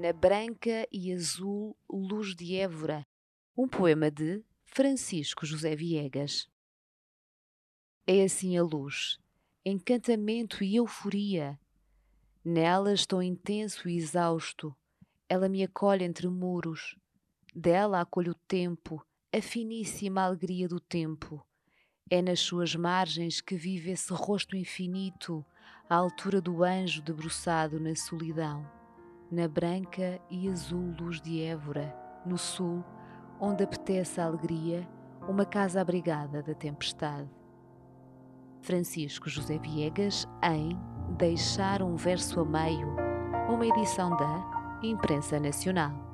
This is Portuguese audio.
na branca e azul luz de Évora, um poema de Francisco José Viegas. É assim a luz, encantamento e euforia. Nela estou intenso e exausto. Ela me acolhe entre muros. Dela acolho o tempo, a finíssima alegria do tempo. É nas suas margens que vive esse rosto infinito, à altura do anjo debruçado na solidão, na branca e azul luz de Évora, no sul, onde apetece a alegria, uma casa abrigada da tempestade. Francisco José Viegas em Deixar um Verso a Meio, uma edição da Imprensa Nacional.